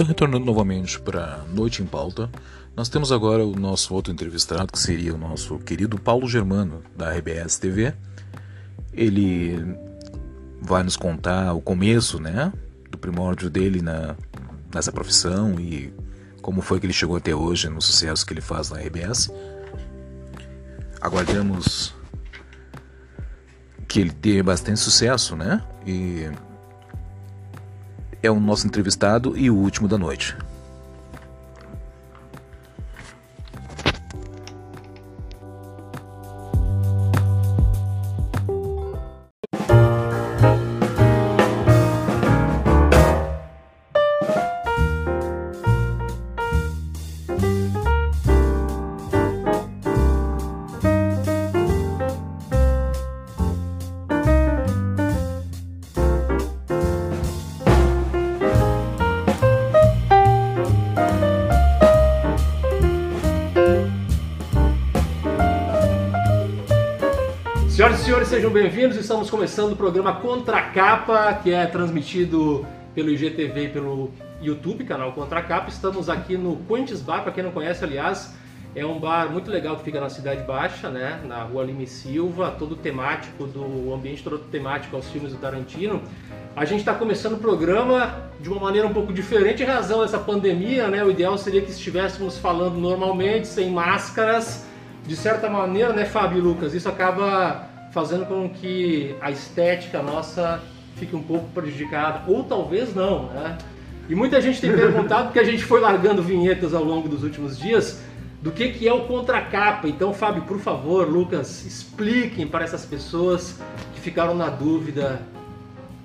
Então, retornando novamente para Noite em Pauta, nós temos agora o nosso outro entrevistado, que seria o nosso querido Paulo Germano, da RBS TV. Ele vai nos contar o começo, né, do primórdio dele na, nessa profissão e como foi que ele chegou até hoje no sucesso que ele faz na RBS. Aguardamos que ele tenha bastante sucesso, né? E é o nosso entrevistado e o último da noite. Começando o programa Contra Capa, que é transmitido pelo IGTV e pelo YouTube, canal Contra Capa. Estamos aqui no Quentes Bar, para quem não conhece, aliás, é um bar muito legal que fica na Cidade Baixa, né, na Rua Lime Silva, todo temático do ambiente todo temático aos filmes do Tarantino. A gente está começando o programa de uma maneira um pouco diferente em razão dessa pandemia, né? O ideal seria que estivéssemos falando normalmente, sem máscaras. De certa maneira, né, Fábio e Lucas, isso acaba fazendo com que a estética nossa fique um pouco prejudicada, ou talvez não, né? E muita gente tem perguntado, porque a gente foi largando vinhetas ao longo dos últimos dias, do que, que é o contracapa. Então, Fábio, por favor, Lucas, expliquem para essas pessoas que ficaram na dúvida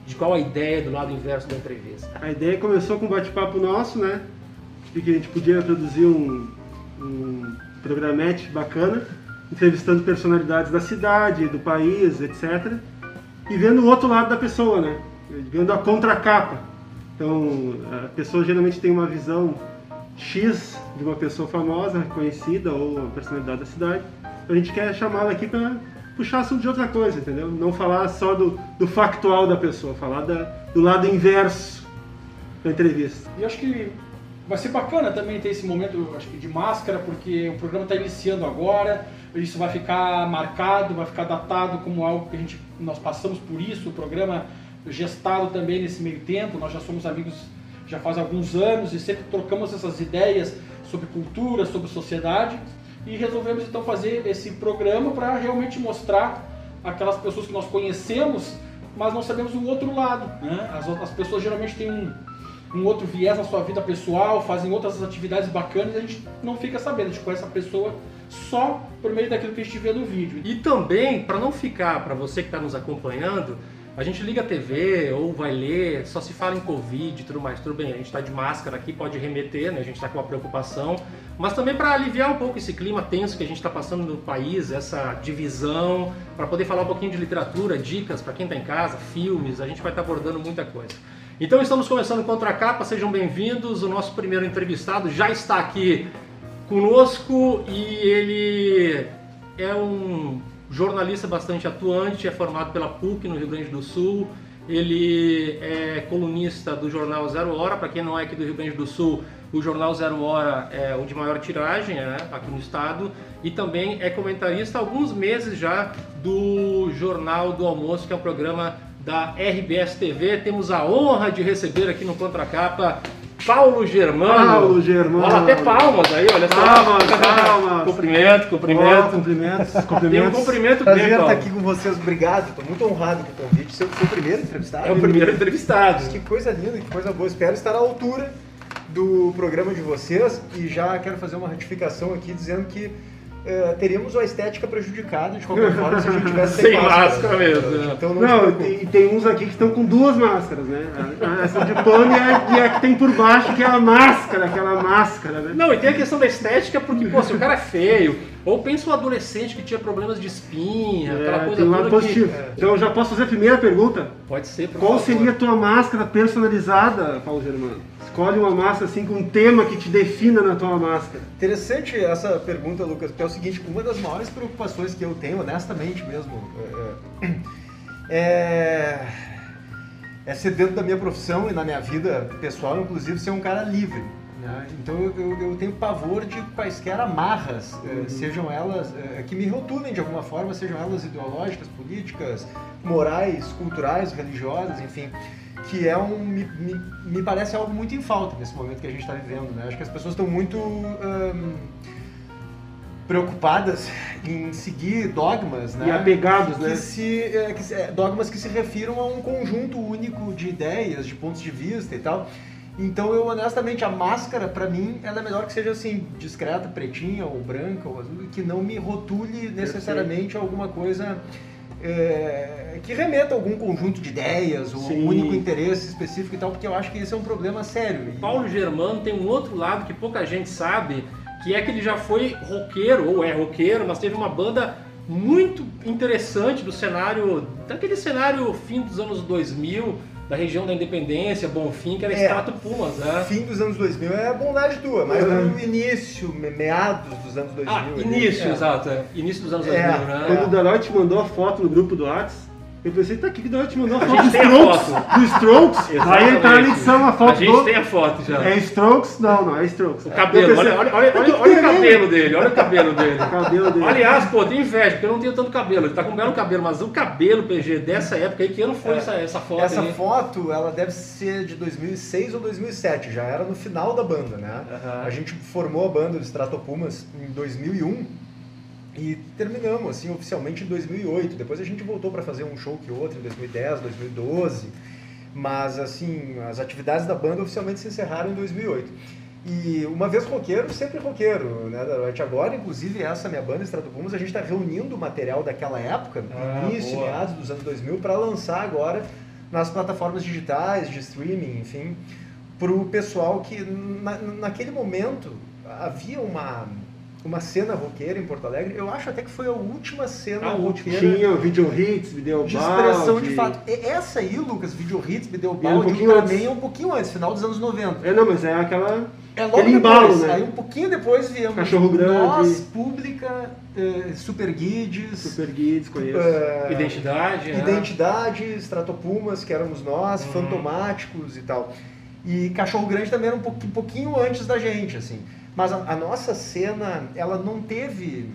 de qual a ideia do lado inverso da entrevista. A ideia começou com um bate-papo nosso, né? De que a gente podia produzir um, um programete bacana entrevistando personalidades da cidade, do país, etc. E vendo o outro lado da pessoa, né? Vendo a contracapa. Então, a pessoa geralmente tem uma visão X de uma pessoa famosa, conhecida ou uma personalidade da cidade. A gente quer chamá-la aqui para puxar assunto de outra coisa, entendeu? Não falar só do, do factual da pessoa, falar da, do lado inverso da entrevista. E acho que vai ser bacana também ter esse momento acho que de máscara, porque o programa está iniciando agora isso vai ficar marcado, vai ficar datado como algo que a gente, nós passamos por isso, o programa gestado também nesse meio tempo, nós já somos amigos já faz alguns anos e sempre trocamos essas ideias sobre cultura, sobre sociedade e resolvemos então fazer esse programa para realmente mostrar aquelas pessoas que nós conhecemos, mas não sabemos o outro lado. Né? As, as pessoas geralmente têm um, um outro viés na sua vida pessoal, fazem outras atividades bacanas e a gente não fica sabendo, a gente conhece a pessoa só por meio daquilo que a gente vê no vídeo. E também, para não ficar, para você que está nos acompanhando, a gente liga a TV ou vai ler, só se fala em Covid e tudo mais. Tudo bem, a gente está de máscara aqui, pode remeter, né? a gente está com uma preocupação, mas também para aliviar um pouco esse clima tenso que a gente está passando no país, essa divisão, para poder falar um pouquinho de literatura, dicas para quem está em casa, filmes, a gente vai estar tá abordando muita coisa. Então estamos começando Contra a Capa, sejam bem-vindos. O nosso primeiro entrevistado já está aqui conosco e ele é um jornalista bastante atuante, é formado pela PUC no Rio Grande do Sul. Ele é colunista do jornal Zero Hora. Para quem não é aqui do Rio Grande do Sul, o jornal Zero Hora é o de maior tiragem né, aqui no estado. E também é comentarista há alguns meses já do Jornal do Almoço, que é um programa da RBS TV. Temos a honra de receber aqui no Contracapa Paulo Germano. Paulo Germano. Olha até palmas aí, olha só. Palmas, palmas. cumprimento, cumprimento. Oh, cumprimentos, cumprimentos. Tem um cumprimento Prazer bem, estar aqui com vocês, obrigado. Estou muito honrado com o convite. Seu, seu primeiro entrevistado. É o primeiro entrevistado. Que coisa linda, que coisa boa. Espero estar à altura do programa de vocês e já quero fazer uma retificação aqui dizendo que Uh, teríamos uma estética prejudicada de qualquer forma se a gente tivesse sem, sem máscara, máscara mesmo. Né? Então, não, não tem, tem, uns aqui que estão com duas máscaras, né? Essa de pano e a, e a, que tem por baixo, que é a máscara, aquela máscara, né? Não, e tem a questão da estética, porque, pô, se o cara é feio, ou pensa um adolescente que tinha problemas de espinha, é, aquela coisa tem um lado positivo. Que... Então eu já posso fazer a primeira pergunta? Pode ser, Qual favor. seria a tua máscara personalizada, Paulo Germano? Escolhe uma máscara assim com um tema que te defina na tua máscara. Interessante essa pergunta, Lucas, porque é o seguinte, uma das maiores preocupações que eu tenho, honestamente mesmo, é, é é ser dentro da minha profissão e na minha vida pessoal, inclusive, ser um cara livre. Né? Então eu, eu, eu tenho pavor de quaisquer amarras, eh, sejam elas eh, que me rotulem de alguma forma, sejam elas ideológicas, políticas, morais, culturais, religiosas, enfim. Que é um. Me, me, me parece algo muito em falta nesse momento que a gente está vivendo. Né? Acho que as pessoas estão muito. preocupadas em seguir dogmas, né? E apegados, que né? se, é, que se- dogmas que se refiram a um conjunto único de ideias, de pontos de vista e tal. Então eu honestamente a máscara pra mim ela é melhor que seja assim discreta, pretinha ou branca ou azul, que não me rotule necessariamente a alguma coisa é, que remeta a algum conjunto de ideias ou Sim. um único interesse específico e tal, porque eu acho que esse é um problema sério. Paulo Germano tem um outro lado que pouca gente sabe, que é que ele já foi roqueiro, ou é roqueiro, mas teve uma banda muito interessante do cenário, daquele cenário fim dos anos 2000, da região da Independência, Bonfim, que era É. Extrato Pumas, né? Fim dos anos 2000 é bondade tua, mas Uhum. no início, me- meados dos anos 2000. Ah, início, é. exato. é. Início dos anos É. 2000, né? Quando o Daroy te mandou a foto no grupo do Whats, eu pensei, tá aqui que o Daroy te mandou a A foto do a Strokes. foto. Do Strokes. Aí Exatamente. tá na edição a A foto gente do... tem a foto já. É Strokes? Não, não, é Strokes. O cabelo, pensei, olha, olha, olha, "Tá olha, olha o também." cabelo dele, olha o cabelo dele. O cabelo dele. Aliás, pô, tem inveja, porque eu não tenho tanto cabelo. Ele tá com um belo cabelo, mas o cabelo, PG, dessa época aí, que ano foi É. essa, essa foto Essa aí? foto, ela deve ser de 2006 ou 2007, já era no final da banda, né? A gente formou a banda dos Stratopumas em 2001 e terminamos, assim, oficialmente em 2008. Depois a gente voltou para fazer um show que outro em 2010, 2012. Mas, assim, as atividades da banda oficialmente se encerraram em 2008. E uma vez roqueiro, sempre roqueiro, né, Darote? Agora, inclusive, essa minha banda, Stratopumas, a gente está reunindo o material daquela época, Ah, início, boa. meados dos anos 2000, para lançar agora nas plataformas digitais, de streaming, enfim, para o pessoal que, na, naquele momento, havia uma, uma cena roqueira em Porto Alegre. Eu acho até que foi a última cena A última. roqueira Tinha o video hits, video de expressão de fato. E essa aí, Lucas, Video Hits, Video era um Balde, pouquinho pra antes. mim é um pouquinho antes, final dos anos 90. É, não, mas é aquela... É logo Aquele depois, embalo, né? aí um pouquinho depois viemos Cachorro Grande. Nós, Pública, eh, Super Guides, Super Guides, conheço. eh, Identidade, né? Identidade, Stratopumas, que éramos nós, Uhum. Fantomáticos e tal. E Cachorro Grande também era um pouquinho, pouquinho antes da gente, assim. Mas a, a nossa cena, ela não teve,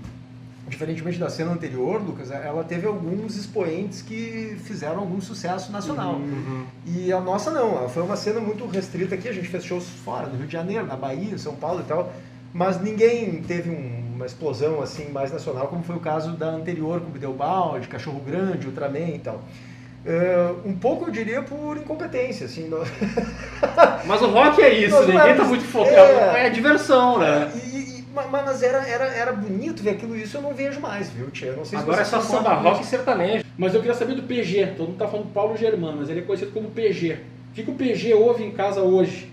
diferentemente da cena anterior, Lucas, ela teve alguns expoentes que fizeram algum sucesso nacional. Uhum. E a nossa não, ela foi uma cena muito restrita aqui, a gente fez shows fora, no Rio de Janeiro, na Bahia, em São Paulo e tal, mas ninguém teve um- uma explosão assim mais nacional, como foi o caso da anterior com Bideobaldi, Cachorro Grande, Ultraman e tal. É, um pouco eu diria por incompetência, assim, nós- Mas o rock é isso, Nós ninguém tá éramos- muito focado. é. É, diversão, né? E- e- ma- mas era, era, era bonito ver aquilo, isso eu não vejo mais, viu, tia? Não sei se Agora é só samba rock e sertanejo. Mas eu queria saber do PG. Todo mundo tá falando Paulo Germano, mas ele é conhecido como PG. O que, que o PG ouve em casa hoje?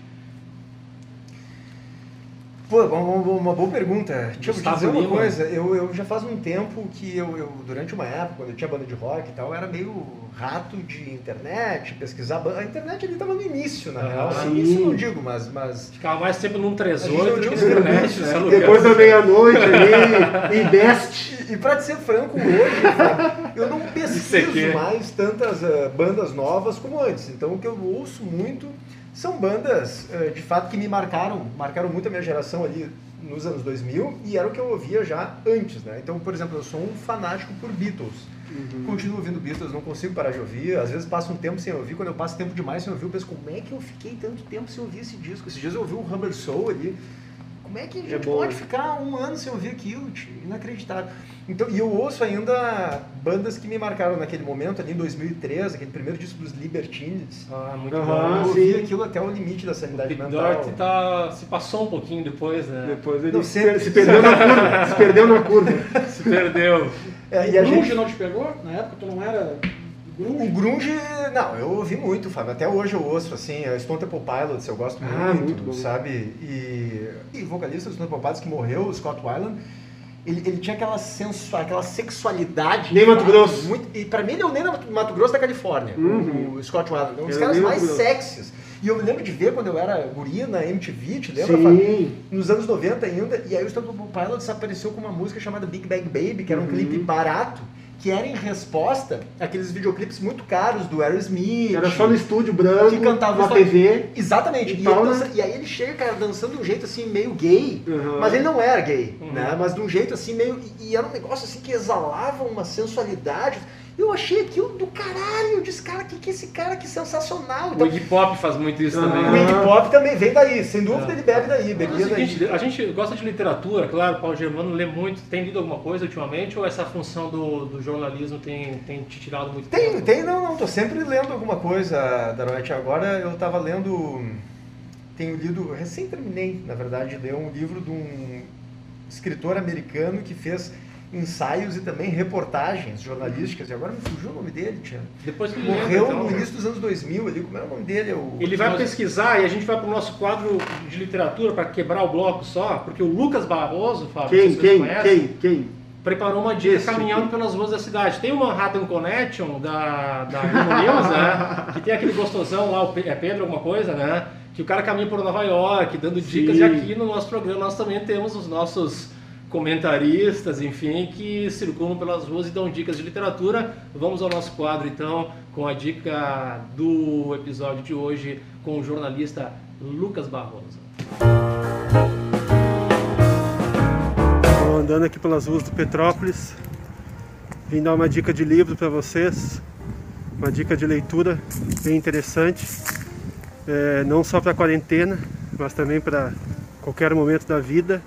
Pô, uma, uma- uma boa pergunta. Deixa eu te dizer uma coisa. Eu, eu já faz um tempo que eu, eu, durante uma época, quando eu tinha banda de rock e tal, eu era meio rato de internet, pesquisar banda. A internet ali tava no início, na Ah, real. sim. No início não digo, mas... mas... Ficava mais tempo num A gente 38 não do que internet, né, né? Depois da meia-noite ali, em best. E, e pra te ser franco, hoje, cara, eu não pesquiso mais tantas ah, bandas novas como antes. Então o que eu ouço muito são bandas, ah, de fato, que me marcaram, marcaram muito a minha geração ali nos anos 2000 e era o que eu ouvia já antes, né? Então, por exemplo, eu sou um fanático por Beatles. Continuo ouvindo Beatles, não consigo parar de ouvir. Às vezes passo um tempo sem ouvir. Quando eu passo tempo demais sem ouvir, eu penso, como é que eu fiquei tanto tempo sem ouvir esse disco? Esses dias eu ouvi o Rubber Soul ali. Como é que a gente bom, pode né? ficar um ano sem ouvir aquilo? tio? Inacreditável. Então, e eu ouço ainda bandas que me marcaram naquele momento, ali em 2013, aquele primeiro disco dos Libertines. Ah, muito eu bom. ouvi sim. aquilo até o limite da sanidade Big mental. Dorothy tá, se passou um pouquinho depois, né? Depois ele Não, se, sempre- per- se perdeu na curva. Se perdeu na curva. Se perdeu. É, e a o gente não te pegou? Na época tu não era O grunge, não, eu ouvi muito, Fábio. Até hoje eu ouço, assim, a Stone Temple Pilots eu gosto Ah, muito, sabe? E, e o vocalista do Stone Temple Pilots que morreu, o Scott Weiland, ele, ele tinha aquela, sensu, aquela sexualidade. Nem Mato? Grosso. Muito, e pra mim ele é o Ney Mato Grosso da Califórnia, Uhum. o Scott Weiland. É um dos é caras mais sexys. E eu me lembro de ver quando eu era guri na MTV, te lembra, Sim. Fábio? Nos anos 90 ainda, e aí o Stone Temple Pilots apareceu com uma música chamada Big Bang Baby, que era um Uhum. clipe barato, que era em resposta àqueles videoclipes muito caros do Aerosmith. Era só no estúdio branco, que cantava na só- TV. Exatamente. E E, tal, dança- né? e aí ele chega, cara, dançando de um jeito assim meio gay, Uhum. mas ele não era gay, Uhum. né? Mas de um jeito assim meio. E, e era um negócio assim que exalava uma sensualidade. Eu achei aquilo do caralho. Eu disse, cara, que que é esse cara que sensacional. O Então, Iggy Pop faz muito isso também. o né? Iggy Pop também vem daí, sem dúvida É. ele bebe daí, é bebia o seguinte, daí. a gente gosta de literatura, claro, o Paulo Germano lê muito, tem lido alguma coisa ultimamente ou essa função do, do jornalismo tem, tem te tirado muito Tem, tempo? tem, não, não, tô sempre lendo alguma coisa, Daroete. Agora eu tava lendo, tenho lido, recém terminei, na verdade, de ler um livro de um escritor americano que fez ensaios e também reportagens jornalísticas, e agora me fugiu o nome dele, tia. Depois que ele lembra, Morreu então, no né? início dos anos 2000 ali, como era o nome dele? É o... Ele vai Nós- pesquisar e a gente vai para o nosso quadro de literatura para quebrar o bloco só, porque o Lucas Barroso, Fábio, Quem, quem, conhece, quem, quem? preparou uma dica Esse, caminhando quem? pelas ruas da cidade. Tem o Manhattan Connection da, da News, né? Que tem aquele gostosão lá, é Pedro alguma coisa, né? Que o cara caminha por Nova York, dando dicas. Sim. E aqui no nosso programa nós também temos os nossos comentaristas, enfim, que circulam pelas ruas e dão dicas de literatura. Vamos ao nosso quadro então, com a dica do episódio de hoje com o jornalista Lucas Barroso. Tô andando aqui pelas ruas do Petrópolis. Vim dar uma dica de livro para vocês. Uma dica de leitura bem interessante. É, não só para quarentena, mas também para qualquer momento da vida.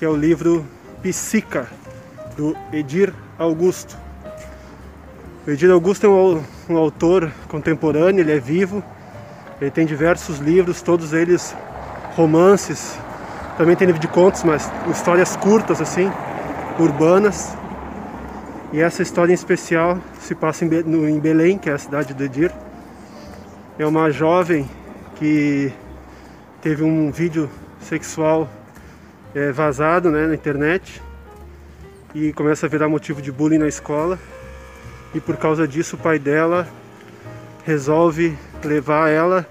Que é o livro Psica, do Edir Augusto. O Edir Augusto é um, um autor contemporâneo, ele é vivo. Ele tem diversos livros, todos eles romances, também tem livro de contos, mas histórias curtas assim, urbanas. E essa história em especial se passa em Belém, que é a cidade do Edir. É uma jovem que teve um vídeo sexual eh, vazado né, na internet e começa a virar motivo de bullying na escola. E por causa disso o pai dela resolve levar ela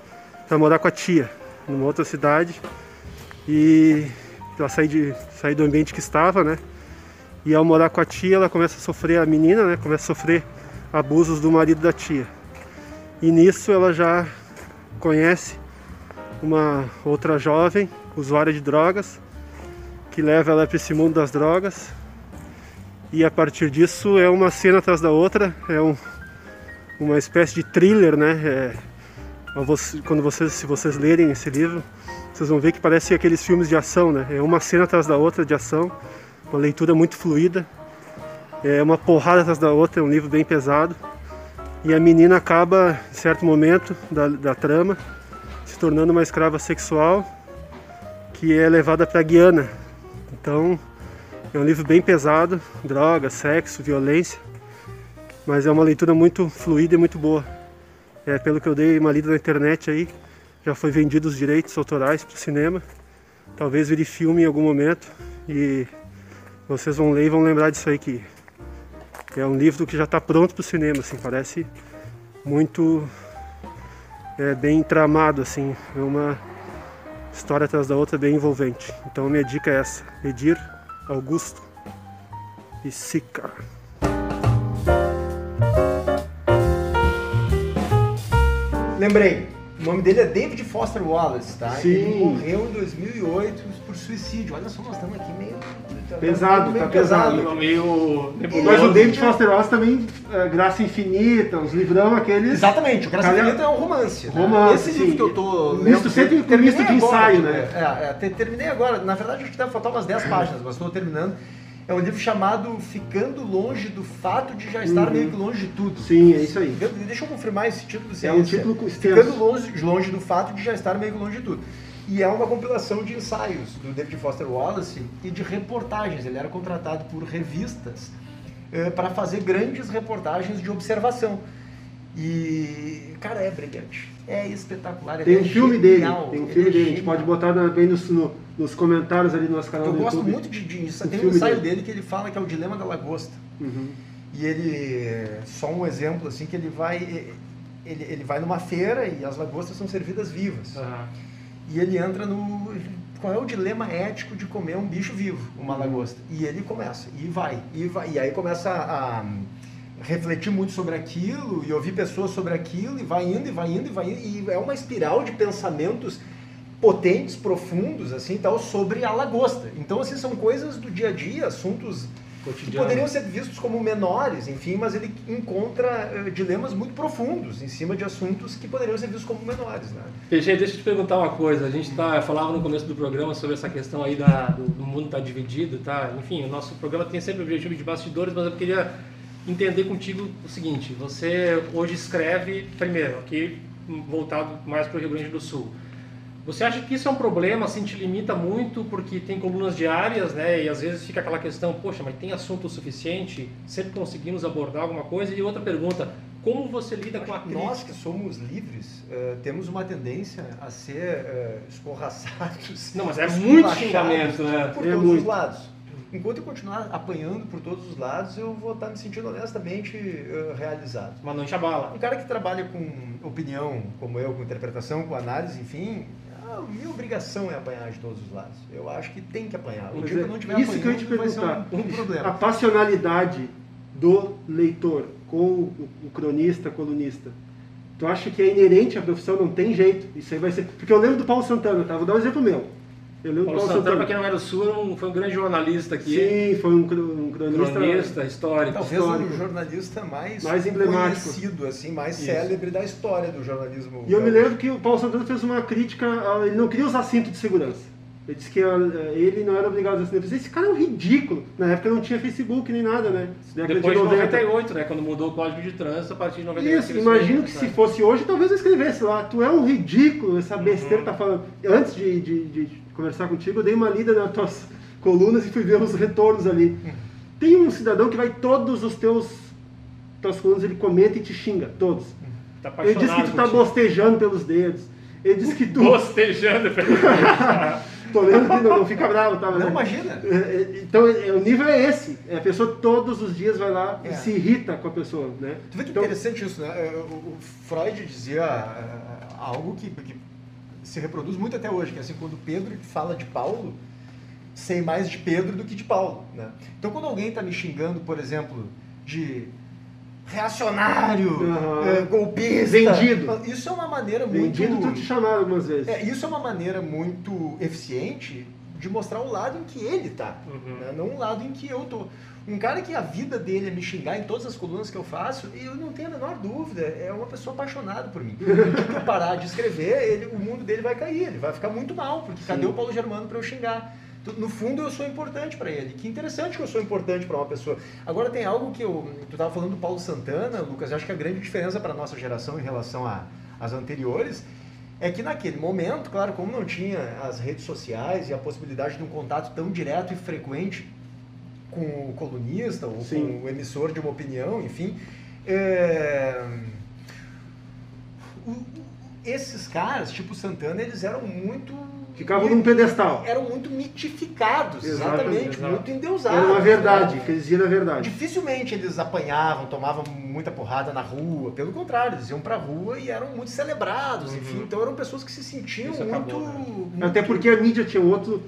para morar com a tia numa outra cidade e ela sair, de, sair do ambiente que estava, né? E ao morar com a tia, ela começa a sofrer, a menina, né? Começa a sofrer abusos do marido da tia. E nisso ela já conhece uma outra jovem, usuária de drogas, que leva ela para esse mundo das drogas. E a partir disso é uma cena atrás da outra, é um, uma espécie de thriller, né? É, quando vocês, se vocês lerem esse livro, vocês vão ver que parece aqueles filmes de ação, né? É uma cena atrás da outra de ação, uma leitura muito fluida, é uma porrada atrás da outra, é um livro bem pesado. E a menina acaba, em certo momento da, da trama, se tornando uma escrava sexual que é levada para Guiana. Então, é um livro bem pesado, droga, sexo, violência, mas é uma leitura muito fluida e muito boa. É, pelo que eu dei uma lida na internet aí, já foi vendido os direitos autorais para o cinema. Talvez vire filme em algum momento e vocês vão ler e vão lembrar disso aí que é um livro que já está pronto para o cinema, assim, parece muito é, bem tramado, assim, é uma história atrás da outra bem envolvente. Então minha dica é essa, Edir Augusto e Sica. Lembrei, o nome dele é David Foster Wallace, tá? Sim. Ele morreu em 2008 por suicídio. Olha só, nós estamos aqui meio... Pesado, tá pesado. Ficou meio nebuloso. Mas o David Foster Wallace também, é, Graça Infinita, os livrão aqueles. Exatamente, o Graça Infinita é um romance. né? romance, Esse livro sim. que eu tô Misto sempre com terminei misto de agora, ensaio, né? É, é, te- terminei agora. Na verdade, acho que deve faltar umas 10 páginas, mas estou terminando. É um livro chamado Ficando Longe do Fato de Já Estar Uhum. Meio que Longe de Tudo. Sim, é isso aí. De- Deixa eu confirmar esse título. se É um esse. título extenso. Ficando longe, longe do fato de já estar meio que longe de tudo. E é uma compilação de ensaios do David Foster Wallace e de reportagens. Ele era contratado por revistas para fazer grandes reportagens de observação. E, cara, é brilhante. É espetacular. Tem ele um é filme dele, genial, tem um filme é dele, a gente genial. pode botar bem nos, no- nos comentários ali no nosso canal Eu do gosto YouTube. muito de, de tem um ensaio dele. dele que ele fala que é o dilema da lagosta. Uhum. E ele, só um exemplo assim, que ele vai, ele, ele vai numa feira e as lagostas são servidas vivas. Ah, E ele entra no, qual é o dilema ético de comer um bicho vivo, uma lagosta? E ele começa, e vai, e vai, e aí começa a, a refletir muito sobre aquilo e ouvir pessoas sobre aquilo e vai indo e vai indo e vai indo e é uma espiral de pensamentos potentes, profundos assim, tal sobre a lagosta. Então assim são coisas do dia a dia, assuntos que Cotidiano. poderiam ser vistos como menores, enfim, mas ele encontra eh, dilemas muito profundos em cima de assuntos que poderiam ser vistos como menores, né? PG, deixa eu te perguntar uma coisa. A gente tá, falava no começo do programa sobre essa questão aí da, do, do mundo estar dividido, tá? Enfim, o nosso programa tem sempre o objetivo de bastidores, mas eu queria entender contigo o seguinte. Você hoje escreve, primeiro, aqui voltado mais para o Rio Grande do Sul. Você acha que isso é um problema, assim, te limita muito porque tem colunas diárias, né? E às vezes fica aquela questão, poxa, mas tem assunto suficiente? Sempre conseguimos abordar alguma coisa? E outra pergunta, como você lida com a crítica? Nós que somos livres eh, temos uma tendência a ser eh, escorraçados. Não, mas é muito xingamento, né? Por É todos muito. os lados. Enquanto eu continuar apanhando por todos os lados, eu vou estar me sentindo honestamente eh, realizado. Mas não enche a bala. Um cara que trabalha com opinião, como eu, com interpretação, com análise, enfim, a minha obrigação é apanhar de todos os lados. Eu acho que tem que apanhar. O Mas dia que é eu não estiver isso que eu te perguntar. um, um problema. A passionalidade do leitor com o, o cronista, colunista. Tu acha que é inerente à profissão? Não tem jeito. Isso aí vai ser. Porque eu lembro do Paulo Santana, tá? Vou dar um exemplo meu. Eu lembro Paulo do Paulo Santana, para quem não era do Sul, foi um grande jornalista aqui. Sim, foi um, um cronista. Cronista, histórico. Talvez histórico. o jornalista mais, Mais emblemático. conhecido, assim, mais Isso. célebre da história do jornalismo. E eu me lembro que o Paulo Santana fez uma crítica, ele não queria usar cinto de segurança. Ele disse que ah, ele não era obrigado a usar cinto. Eu pensei, esse cara é um ridículo. Na época não tinha Facebook nem nada, né? Década Depois de 90. 98, né? Quando mudou o Código de Trânsito, a partir de 98. Isso, imagino que né? se fosse hoje, talvez eu escrevesse lá. Tu é um ridículo, essa Uhum. besteira que tá falando. Antes de, de- de conversar contigo, eu dei uma lida nas tuas colunas e fui ver os retornos ali. Tem um cidadão que vai todos os teus tuas colunas, ele comenta e te xinga, todos. Tá Ele diz que tu tá contigo. bostejando pelos dedos. Ele diz que tu. Bostejando. Tô lendo que não, não fica bravo, tá? Mas Não, é- imagina. é, é, Então, o nível é esse. A pessoa todos os dias vai lá É. e se irrita com a pessoa, né? Tu vê que Então, interessante isso, né? O Freud dizia algo que, que se reproduz muito até hoje, que é assim, quando Pedro fala de Paulo, sei mais de Pedro do que de Paulo, né? Então, quando alguém está me xingando, por exemplo, de reacionário, Aham. é, golpista... Vendido. Isso é uma maneira muito... Vendido, tu te chamaram algumas vezes. É, isso é uma maneira muito eficiente de mostrar o lado em que ele tá, Uhum. né? não o lado em que eu tô. Um cara que a vida dele é me xingar em todas as colunas que eu faço, eu não tenho a menor dúvida, é uma pessoa apaixonada por mim. Que eu parar de escrever, ele- o mundo dele vai cair, ele vai ficar muito mal, porque cadê o Paulo Germano para eu xingar? No fundo, eu sou importante para ele. Que interessante que eu sou importante para uma pessoa. Agora, tem algo que eu. Tu estava falando do Paulo Santana, Lucas, eu acho que a grande diferença para nossa geração em relação às anteriores é que naquele momento, claro, como não tinha as redes sociais e a possibilidade de um contato tão direto e frequente com o colunista ou Sim. com o emissor de uma opinião, enfim, é, esses caras, tipo Santana, eles eram muito Ficavam num pedestal. eram muito mitificados, Exatamente, exatamente, exato. muito endeusados. Era uma verdade, né? que eles diziam a verdade. Dificilmente eles apanhavam, tomavam muita porrada na rua, pelo contrário, eles iam pra rua e eram muito celebrados, enfim, então eram pessoas que se sentiam muito, acabou, né? muito- Até porque a mídia tinha outro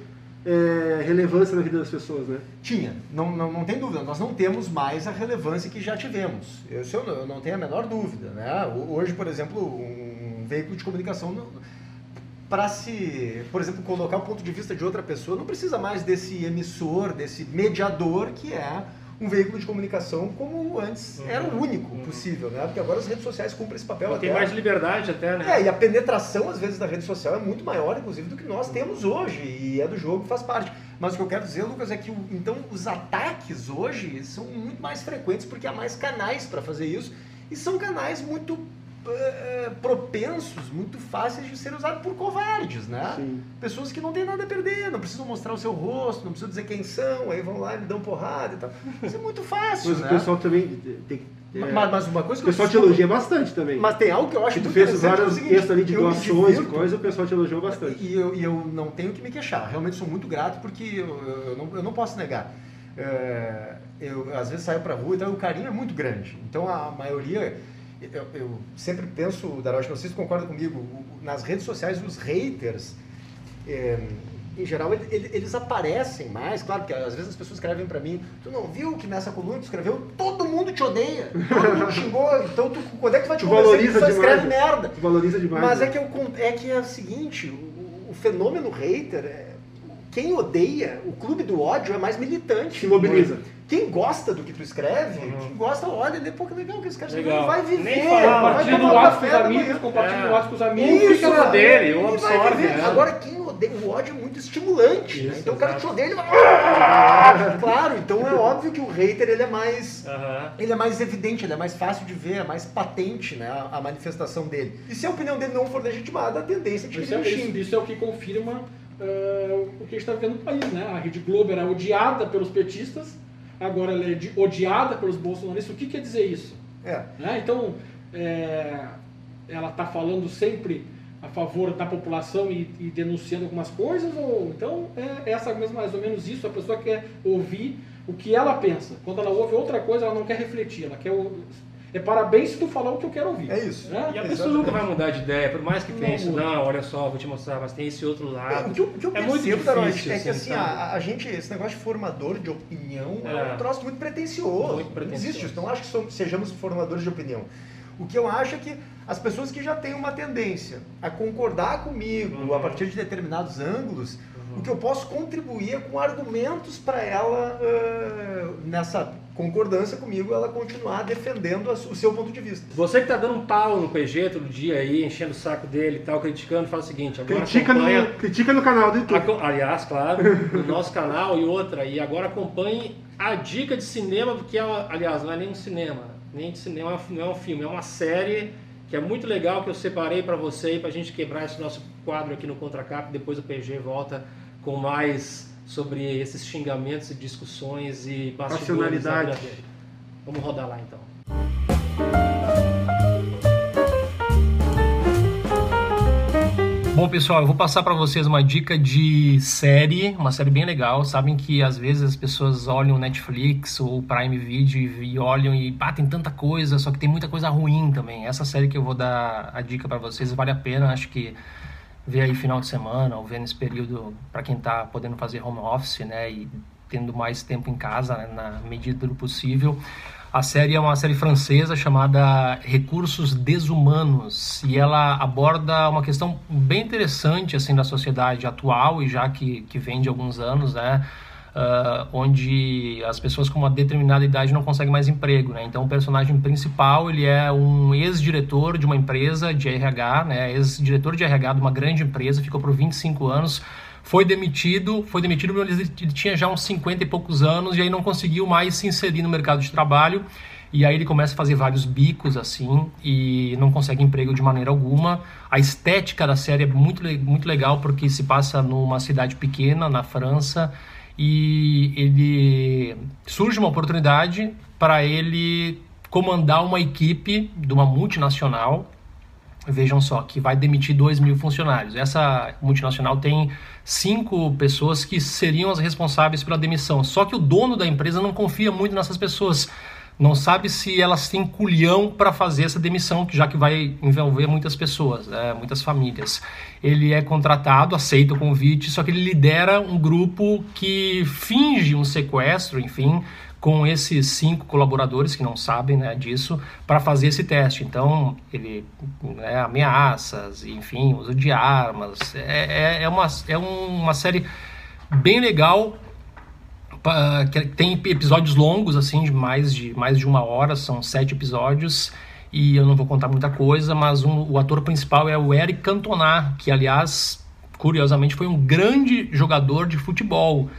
é, relevância na vida das pessoas, né? Tinha, não, não, não tem dúvida, nós não temos mais a relevância que já tivemos. Isso eu não, eu não tenho a menor dúvida. Né? Hoje, por exemplo, um veículo de comunicação, para se, por exemplo, colocar o ponto de vista de outra pessoa, não precisa mais desse emissor, desse mediador que é um veículo de comunicação como antes Uhum. era o único Uhum. possível, né? Porque agora as redes sociais cumprem esse papel Tem mais liberdade até, né? É, e a penetração, às vezes, da rede social é muito maior, inclusive, do que nós temos hoje. E é do jogo, faz parte. Mas o que eu quero dizer, Lucas, é que então os ataques hoje são muito mais frequentes porque há mais canais para fazer isso. E são canais muito propensos, muito fáceis de ser usados por covardes, né? Sim. Pessoas que não têm nada a perder, não precisam mostrar o seu rosto, não precisam dizer quem são, aí vão lá e me dão porrada e tal. Isso é muito fácil, Mas né? o pessoal também tem. é, Mas, mas uma coisa o que eu pessoal te desculpa- elogia bastante também. Mas tem algo que eu acho que tu fez é o vários seguinte, textos ali de eu doações e divirto- coisa, o pessoal te elogiou bastante. E eu, e eu não tenho que me queixar, realmente sou muito grato porque eu, eu não, eu não posso negar. É, eu às vezes saio pra rua e tal, e o carinho é muito grande. Então a maioria, eu, eu sempre penso, Daroche, não sei se concorda comigo, nas redes sociais os haters, é, em geral, ele- ele- eles aparecem mais, claro, porque às vezes as pessoas escrevem pra mim, tu não viu que nessa coluna tu escreveu, todo mundo te odeia, todo mundo xingou, então tu, quando é que tu vai te Tu que valoriza tu demais, escreve né? merda? Tu valoriza demais. Mas né? é que, eu é que é o seguinte, o, o fenômeno hater, é- quem odeia, o clube do ódio é mais militante. Se mobiliza. Quem gosta do que tu escreve, Uhum. quem gosta, olha, depois que legal que esse cara escreveu, Legal. vai viver, Nem vai Compartilha no um WhatsApp com os amigos, compartilha É. no WhatsApp com os amigos. Isso, fica na dele, ele ou vai absorve, né? Agora, quem odeia, o ódio é muito estimulante. né? Isso, Então o cara te odeia, ele vai. Claro, então é óbvio que o hater ele é mais. Aham. Ele é mais evidente, ele é mais fácil de ver, é mais patente né, a, a manifestação dele. E se a opinião dele não for legitimada, a tendência é de que Isso é, ele isso, isso é o que confirma eh, o que a gente está vendo no país, né? A Rede Globo era odiada pelos petistas, agora ela é de- odiada pelos bolsonaristas. O que quer dizer isso? É. né? Então, é, ela está falando sempre a favor da população e, e denunciando algumas coisas, ou então é essa mesmo, mais ou menos isso, a pessoa quer ouvir o que ela pensa. Quando ela ouve outra coisa, ela não quer refletir, ela quer... É parabéns se tu falar o que eu quero ouvir. É isso. Né? E a pessoa Exatamente. nunca vai mudar de ideia, por mais que Não pense, não, olha só, vou te mostrar, mas tem esse outro lado. O que eu, o que eu é muito Daronte, difícil, é que assim, sabe? a, a gente, esse negócio de formador de opinião é, É. um troço muito pretencioso. Muito Não pretencioso. existe isso. Não acho que somos- sejamos formadores de opinião. O que eu acho é que as pessoas que já têm uma tendência a concordar comigo Uhum. a partir de determinados ângulos, o que eu posso contribuir é com argumentos para ela, ah, nessa concordância comigo, ela continuar defendendo o seu ponto de vista. Você que tá dando um pau no PG todo dia aí, enchendo o saco dele e tal, criticando, fala o seguinte, agora Critica acompanha... no, critica no canal do YouTube. Aliás, claro, no nosso canal e outra. E agora acompanhe a dica de cinema, porque, é aliás, não é nem um cinema, nem de cinema, não é um filme, é uma série que é muito legal que eu separei para você e para a gente quebrar esse nosso quadro aqui no Contracap. Depois o PG volta com mais sobre esses xingamentos e discussões e bastidores da vida Passionalidade. dele. Vamos rodar lá então. Bom, pessoal, eu vou passar para vocês uma dica de série, uma série bem legal. Sabem que às vezes as pessoas olham Netflix ou Prime Video e, olham e ah, tem tanta coisa, só que tem muita coisa ruim também. Essa série que eu vou dar a dica para vocês vale a pena, acho que ver aí final de semana ou ver nesse período para quem tá podendo fazer home office, né, e tendo mais tempo em casa, né, na medida do possível. A série é uma série francesa chamada Recursos Desumanos e ela aborda uma questão bem interessante assim da sociedade atual e já que, que vem de alguns anos, né? Ah, onde as pessoas com uma determinada idade não conseguem mais emprego, né? Então o personagem principal ele é um ex-diretor de uma empresa de RH, né? Ex-diretor de RH de uma grande empresa, ficou por 25 anos, foi demitido, foi demitido, ele tinha já uns 50 e poucos anos e aí não conseguiu mais se inserir no mercado de trabalho. E aí ele começa a fazer vários bicos assim e não consegue emprego de maneira alguma. A estética da série é muito, muito legal porque se passa numa cidade pequena na França e ele surge uma oportunidade para ele comandar uma equipe de uma multinacional Vejam só, que vai demitir 2 mil funcionários. Essa multinacional tem cinco pessoas que seriam as responsáveis pela demissão. Só que o dono da empresa não confia muito nessas pessoas. Não sabe se elas têm culhão para fazer essa demissão, já que vai envolver muitas pessoas, né, muitas famílias. Ele é contratado, aceita o convite, só que ele lidera um grupo que finge um sequestro, enfim, com esses cinco colaboradores que não sabem né, disso para fazer esse teste. Então, ele né, ameaças, enfim, uso de armas. É, é, é, uma, é uma série bem legal. Que Tem episódios longos, assim, de mais de, mais de uma hora, são sete episódios. E eu não vou contar muita coisa, mas um- o ator principal é o Eric Cantona, que, aliás, curiosamente, foi um grande jogador de futebol.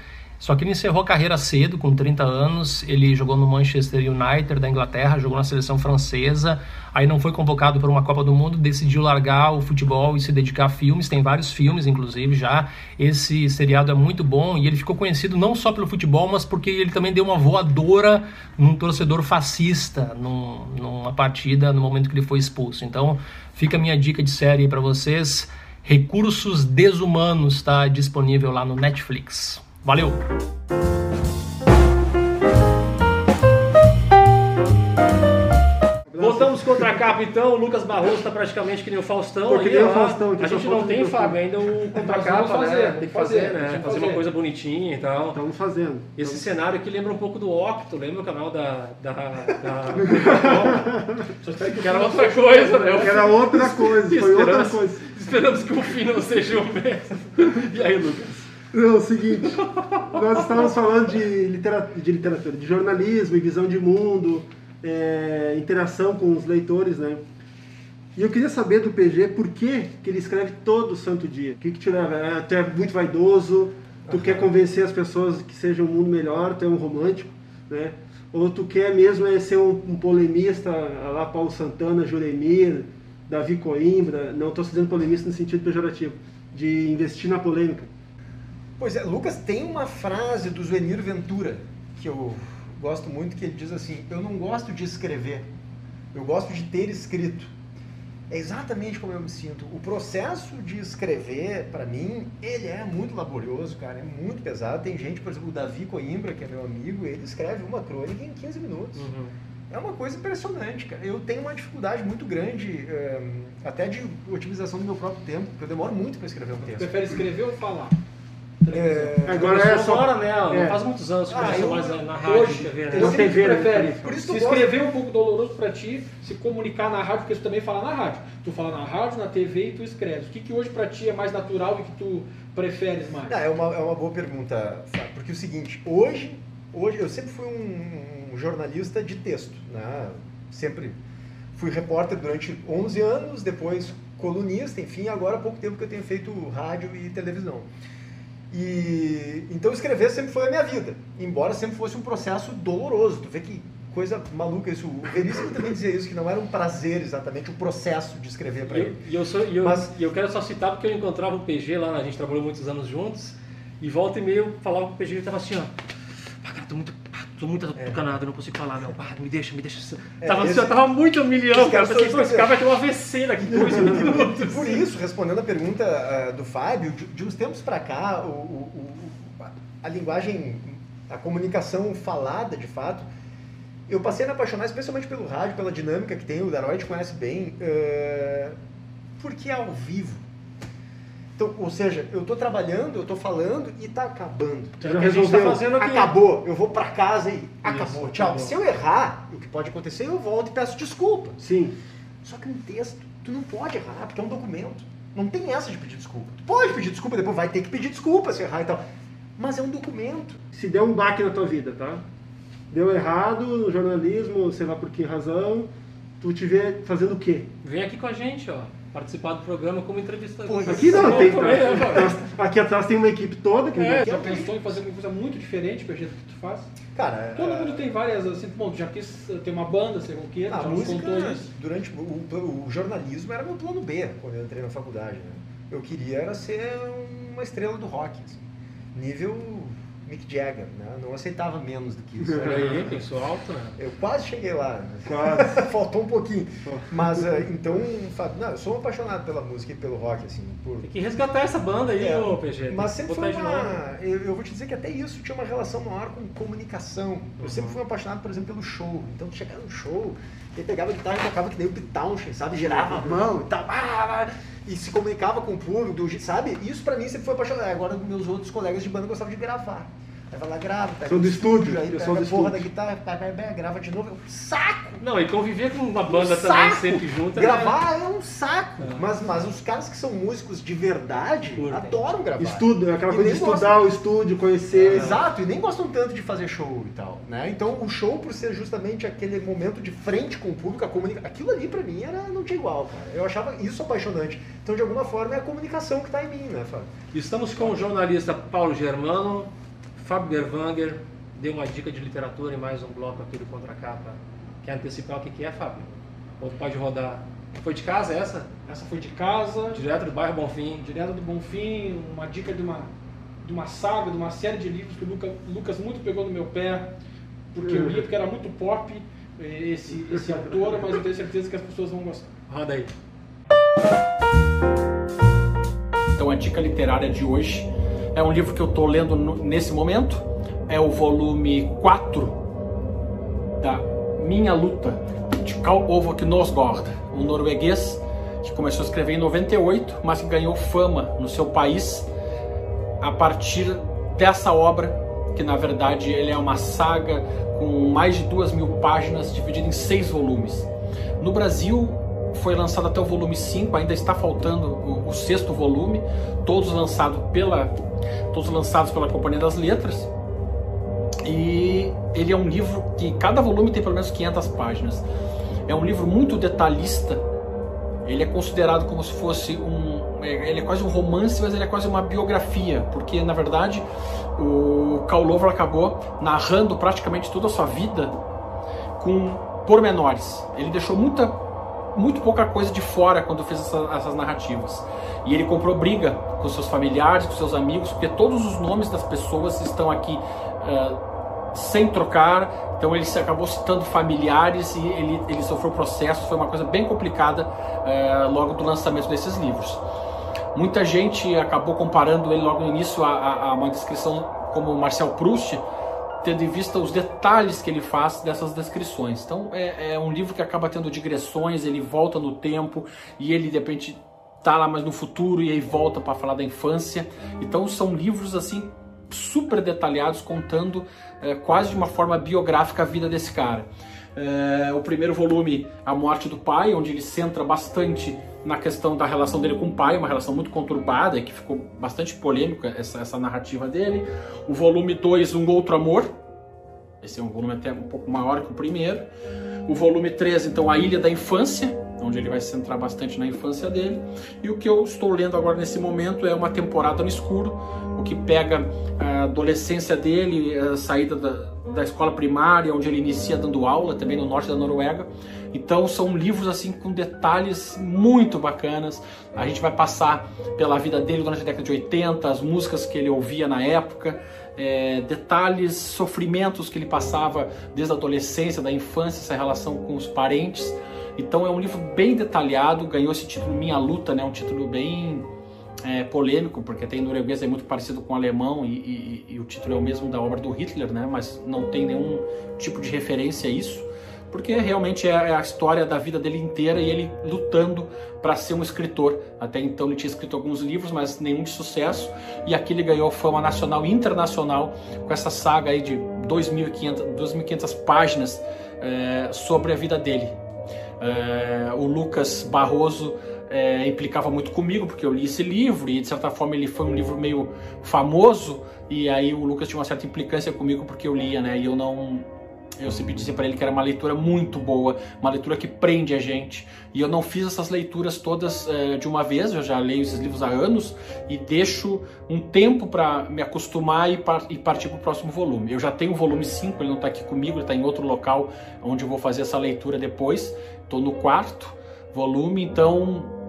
Só que ele encerrou a carreira cedo, com 30 anos. Ele jogou no Manchester United da Inglaterra, jogou na seleção francesa. Aí não foi convocado para uma Copa do Mundo, decidiu largar o futebol e se dedicar a filmes. Tem vários filmes, inclusive, já. Esse seriado é muito bom e ele ficou conhecido não só pelo futebol, mas porque ele também deu uma voadora num torcedor fascista num- numa partida no momento que ele foi expulso. Então, fica a minha dica de série para vocês. Recursos Desumanos está disponível lá no Netflix. Valeu! Voltamos contra a capitão, o Lucas Barroso está praticamente que nem o Faustão. Pô, que aí, nem o. Faustão, a gente não tem. Fábio, ainda o contra-capa, vamos né? fazer, Tem que fazer, fazer, né? vamos Fazer uma fazer. coisa bonitinha e tal. Estamos fazendo. Esse cenário aqui lembra um pouco do Octo, lembra o canal da. da, da... Que era outra coisa, né? Era outra coisa, foi outra coisa. Esperamos que o fim não seja o mesmo. E aí, Lucas? Não, é o seguinte, nós estávamos falando de, litera- de literatura, de jornalismo e visão de mundo, é, interação com os leitores, né? E eu queria saber do PG por que, que ele escreve todo santo dia. O que, que te leva? É, tu é muito vaidoso, tu quer convencer as pessoas que seja um mundo melhor, tu é um romântico, né? Ou tu quer mesmo é ser um, um polemista, lá Paulo Santana, Juremir, Davi Coimbra, não estou dizendo polemista no sentido pejorativo, de investir na polêmica. Pois é, Lucas, tem uma frase do Zuenir Ventura que eu gosto muito, que ele diz assim, eu não gosto de escrever, eu gosto de ter escrito. É exatamente como eu me sinto. O processo de escrever, para mim, ele é muito laborioso, cara, é muito pesado. Tem gente, por exemplo, o Davi Coimbra, que é meu amigo, ele escreve uma crônica em 15 minutos. É uma coisa impressionante, cara. Eu tenho uma dificuldade muito grande, eh, até de otimização do meu próprio tempo, porque eu demoro muito para escrever um texto. prefere escrever ou falar? É, Agora é só. agora, né? Não é. faz muitos anos que Ah, eu- mais na, rádio, Hoje, TV, né? Na TV, né? prefere. Por isso que se gosto- escrever é um pouco doloroso pra ti, se comunicar na rádio, porque tu também fala na rádio. Tu fala na rádio, na TV e tu escreves. O que, que hoje pra ti é mais natural e que tu preferes mais? Não, é, uma, é uma boa pergunta, Fábio, porque é o seguinte, hoje, hoje eu sempre fui um, um jornalista de texto, né? Sempre fui repórter durante 11 anos, depois colunista, enfim, agora há pouco tempo que eu tenho feito rádio e televisão. E então escrever sempre foi a minha vida, embora sempre fosse um processo doloroso. Tu vê que coisa maluca isso. O Veríssimo também dizia isso que não era um prazer exatamente o processo de escrever para ele. e eu, sou, eu, Mas- eu quero só citar porque eu encontrava o PG lá, a gente trabalhou muitos anos juntos, e volta e meia eu falava com o PG e ele tava assim, ó. Ah, cara, tô muito, tô muito atucanado, eu não consigo falar, meu. Ah, me deixa, me deixa. É, tava, assim, esse- eu tava muito humilhando, esse cara. cara Pensei, esse eu. cara vai ter um AVC daqui dois minutos. Por isso, respondendo a pergunta ah, do Fábio, de, de uns tempos para cá, o, o- o- a linguagem, a comunicação falada, de fato, eu passei a me apaixonar especialmente pelo rádio, pela dinâmica que tem, o Daroy te conhece bem, ah, porque é ao vivo. Então, ou seja, eu estou trabalhando, eu estou falando e está acabando. Tu já gente tá resolveu. fazendo aqui. Acabou, eu vou para casa e acabou, tchau. acabou. Se eu errar, o que pode acontecer, eu volto e peço desculpa. Sim. Só que no texto, tu não pode errar, porque é um documento. Não tem essa de pedir desculpa. Tu pode pedir desculpa, depois vai ter que pedir desculpa se errar e tal. Mas é um documento. Se der um baque na tua vida, tá? Deu errado no jornalismo, sei lá por que razão, tu te vê fazendo o quê? Vem aqui com a gente, ó. Participar do programa como entrevistador. Pô, Aqui não, tem. Aqui atrás tem uma equipe toda que É, Já pensou em fazer alguma coisa muito diferente do jeito que tu faz? Cara, Todo a- mundo tem várias, assim, bom, já quis ter uma banda, ser roqueiro, a já música, contou isso. durante o, o- o jornalismo era meu plano B quando eu entrei na faculdade. Né? Eu queria era ser uma estrela do rock, assim. nível Mick Jagger, né? Não aceitava menos do que isso. Aí, pensou alto, né? Eu quase cheguei lá, né? Quase. faltou um pouquinho. Mas eh, então, Fábio, não, eu sou apaixonado pela música e pelo rock, assim, por, Tem que resgatar essa banda aí, É, ô PG. Mas sempre foi uma. Eu, eu vou te dizer que até isso tinha uma relação maior com comunicação. Eu sempre fui apaixonado, por exemplo, pelo show. Então, chegava no show, ele pegava a guitarra e tocava que nem o Townshend, sabe? Girava a mão e tal. ah, ah, E se comunicava com o público, sabe? Isso pra mim sempre foi apaixonado. Agora, meus outros colegas de banda gostavam de gravar. Aí vai lá, grava, pega Sou do estúdio, aí eu pega sou do a porra estúdio. da guitarra, pá, pá, grava de novo. É um saco! Não, e conviver com uma banda Um também sempre junto. né? Gravar é um saco. É. Mas, mas os caras que são músicos de verdade adoram gravar. Estudo, é aquela E coisa de estudar o estúdio, conhecer. Exato, e nem gostam tanto de fazer show e tal, né? Então o show, por ser justamente aquele momento de frente com o público, a comunicação, aquilo ali pra mim era não tinha igual, cara. Eu achava isso apaixonante. Então, de alguma forma, é a comunicação que tá em mim, né, Fábio? Estamos com o jornalista Paulo Germano, Fábio Gervanger, deu uma dica de literatura em mais um bloco aqui do Contracapa. Quer antecipar o que que é, Fábio? Ou pode rodar? Foi de casa essa? Essa foi de casa, Direto do bairro Bonfim. direto do Bonfim, uma dica de uma, de uma saga, de uma série de livros que o Luca, Lucas muito pegou no meu pé, porque eu lia, porque era muito pop eh, esse, esse autor, mas eu tenho certeza que as pessoas vão gostar. Roda aí. Então a dica literária de hoje é um livro que eu estou lendo nesse momento. É o volume 4 da Minha Luta, de Karl Ove Knausgård, um norueguês que começou a escrever em 98, mas que ganhou fama no seu país a partir dessa obra, que na verdade ele é uma saga com mais de duas mil páginas, dividida em seis volumes. No Brasil foi lançado até o volume 5, ainda está faltando o, o sexto volume, todos lançados pela todos lançados pela Companhia das Letras. E ele é um livro que cada volume tem pelo menos 500 páginas. É um livro muito detalhista. Ele é considerado como se fosse um é, ele é quase um romance, mas ele é quase uma biografia, porque na verdade o Karl Lover acabou narrando praticamente toda a sua vida com pormenores. Ele deixou muita muito pouca coisa de fora quando fez essa, essas narrativas. E ele comprou briga com seus familiares, com seus amigos, porque todos os nomes das pessoas estão aqui uh, sem trocar. Então ele acabou citando familiares e ele, ele sofreu processo. Foi uma coisa bem complicada uh, logo do lançamento desses livros. Muita gente acabou comparando ele logo no início a, a, a uma descrição como Marcel Proust, tendo em vista os detalhes que ele faz dessas descrições. Então é, é, um livro que acaba tendo digressões, ele volta no tempo e ele de repente tá lá mais no futuro e aí volta para falar da infância. Então são livros assim super detalhados contando é, quase de uma forma biográfica a vida desse cara. É, o primeiro volume, A Morte do Pai, onde ele centra bastante na questão da relação dele com o pai, uma relação muito conturbada e que ficou bastante polêmica essa, essa narrativa dele. O volume 2, Um Outro Amor, esse é um volume até um pouco maior que o primeiro. O volume 3, então, A Ilha da Infância, onde ele vai se centrar bastante na infância dele. E o que eu estou lendo agora nesse momento é Uma Temporada no Escuro, o que pega a adolescência dele, a saída da, da escola primária, onde ele inicia dando aula, também no norte da Noruega. Então são livros assim com detalhes muito bacanas. A gente vai passar pela vida dele durante a década de 80, as músicas que ele ouvia na época, é, detalhes, sofrimentos que ele passava desde a adolescência, da infância, essa relação com os parentes. Então é um livro bem detalhado, ganhou esse título Minha Luta, né? Um título bem é, polêmico, porque tem norueguês é muito parecido com o alemão e, e, e, o título é o mesmo da obra do Hitler, né? Mas não tem nenhum tipo de referência a isso porque realmente é a história da vida dele inteira e ele lutando para ser um escritor. Até então ele tinha escrito alguns livros, mas nenhum de sucesso, e aqui ele ganhou fama nacional e internacional com essa saga aí de 2.500, 2.500 páginas é, sobre a vida dele. É, o Lucas Barroso é, implicava muito comigo, porque eu li esse livro e de certa forma ele foi um livro meio famoso, e aí o Lucas tinha uma certa implicância comigo porque eu lia, né? E eu não eu sempre disse para ele que era uma leitura muito boa, uma leitura que prende a gente. E eu não fiz essas leituras todas uh, de uma vez, eu já leio esses livros há anos e deixo um tempo para me acostumar e, par e partir para o próximo volume. Eu já tenho o volume 5, ele não está aqui comigo, ele está em outro local onde eu vou fazer essa leitura depois. Estou no quarto volume, então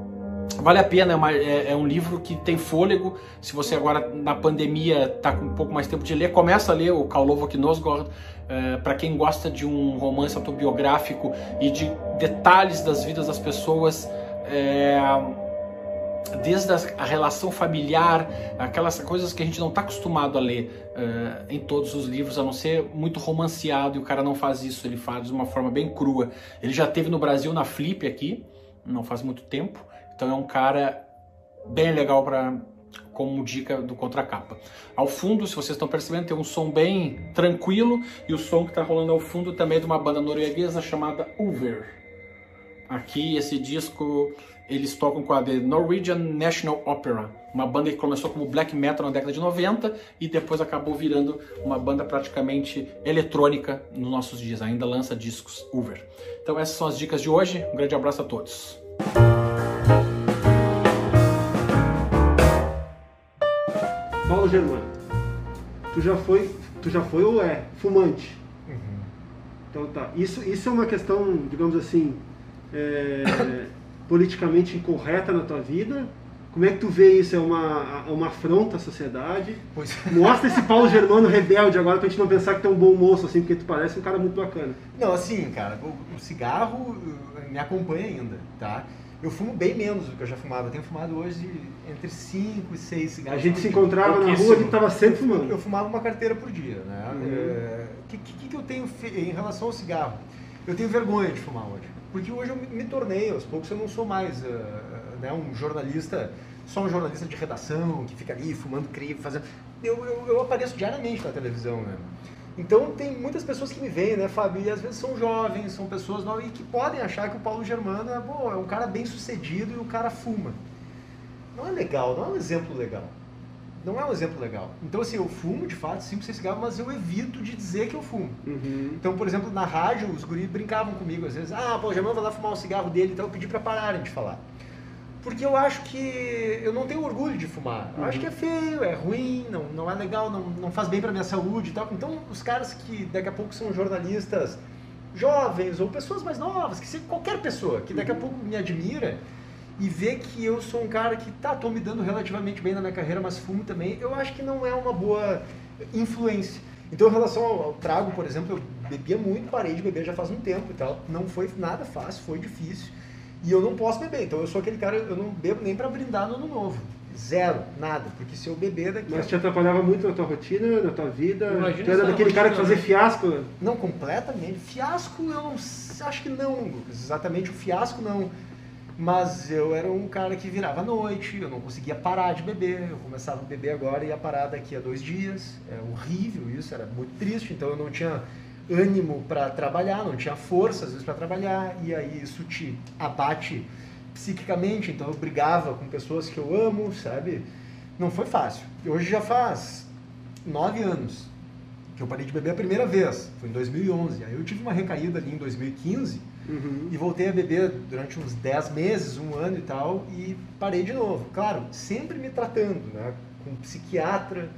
Vale a pena, é, uma, é, é, um livro que tem fôlego. Se você agora na pandemia está com um pouco mais tempo de ler, começa a ler o Kaulovo Knosgård. É, para quem gosta de um romance autobiográfico e de detalhes das vidas das pessoas, é, desde a, relação familiar, aquelas coisas que a gente não está acostumado a ler é, em todos os livros, a não ser muito romanceado, e o cara não faz isso, ele faz de uma forma bem crua. Ele já teve no Brasil na Flip aqui, não faz muito tempo, então é um cara bem legal para como dica do contracapa. Ao fundo, se vocês estão percebendo, tem um som bem tranquilo e o som que está rolando ao fundo também é de uma banda norueguesa chamada Uver. Aqui esse disco eles tocam com a The Norwegian National Opera, uma banda que começou como black metal na década de 90 e depois acabou virando uma banda praticamente eletrônica nos nossos dias, ainda lança discos Uver. Então essas são as dicas de hoje. Um grande abraço a todos. Germano, tu já foi, tu já foi ou é fumante? Uhum. Então tá. Isso, isso é uma questão, digamos assim, é, politicamente incorreta na tua vida? Como é que tu vê isso? É uma, uma afronta à sociedade? Pois. Mostra esse Paulo Germano rebelde agora pra gente não pensar que tu é um bom moço, assim, porque tu parece um cara muito bacana. Não, assim, cara, o, o cigarro me acompanha ainda, tá? Eu fumo bem menos do que eu já fumava. Eu tenho fumado hoje entre 5 e 6 cigarros. A gente se encontrava na rua e estava sempre fumando. Eu fumava uma carteira por dia. Né? O uhum. é, que, que, que, eu tenho em relação ao cigarro? Eu tenho vergonha de fumar hoje. Porque hoje eu me, me tornei, aos poucos eu não sou mais uh, né, um jornalista, só um jornalista de redação que fica ali fumando crivo, fazendo. Eu, eu, eu apareço diariamente na televisão, né? Então tem muitas pessoas que me veem, né, Fábio? E às vezes são jovens, são pessoas novas e que podem achar que o Paulo Germano é, bom, é um cara bem sucedido e o cara fuma. Não é legal, não é um exemplo legal. Não é um exemplo legal. Então, assim, eu fumo de fato 5, 6 cigarros, mas eu evito de dizer que eu fumo. Uhum. Então, por exemplo, na rádio, os guris brincavam comigo às vezes: ah, Paulo Germano vai lá fumar um cigarro dele, então eu pedi para pararem de falar. Porque eu acho que eu não tenho orgulho de fumar. Eu acho que é feio, é ruim, não, não é legal, não, não faz bem para minha saúde e tal. Então, os caras que daqui a pouco são jornalistas jovens ou pessoas mais novas, que se, qualquer pessoa que daqui a pouco me admira e vê que eu sou um cara que tá, tô me dando relativamente bem na minha carreira, mas fumo também, eu acho que não é uma boa influência. Então, em relação ao, ao trago, por exemplo, eu bebia muito, parei de beber já faz um tempo e tal. Não foi nada fácil, foi difícil. E eu não posso beber, então eu sou aquele cara, eu não bebo nem para brindar no ano novo. Zero, nada. Porque se eu beber daqui. Mas te atrapalhava muito na tua rotina, na tua vida? Imagina Tu era daquele cara que rotina, fazia fiasco? Não, completamente. Fiasco eu não acho que não, Lucas. Exatamente o fiasco não. Mas eu era um cara que virava à noite, eu não conseguia parar de beber. Eu começava a beber agora e ia parar daqui a dois dias. É horrível isso, era muito triste. Então eu não tinha ânimo para trabalhar, não tinha força às vezes para trabalhar. E aí isso te abate psiquicamente. Então eu brigava com pessoas que eu amo, sabe? Não foi fácil. Hoje já faz nove anos que eu parei de beber a primeira vez, foi em 2011. Aí eu tive uma recaída ali em 2015 Uhum. e voltei a beber durante uns 10 meses, um ano e tal, e parei de novo. Claro, sempre me tratando, né? Com psiquiatra,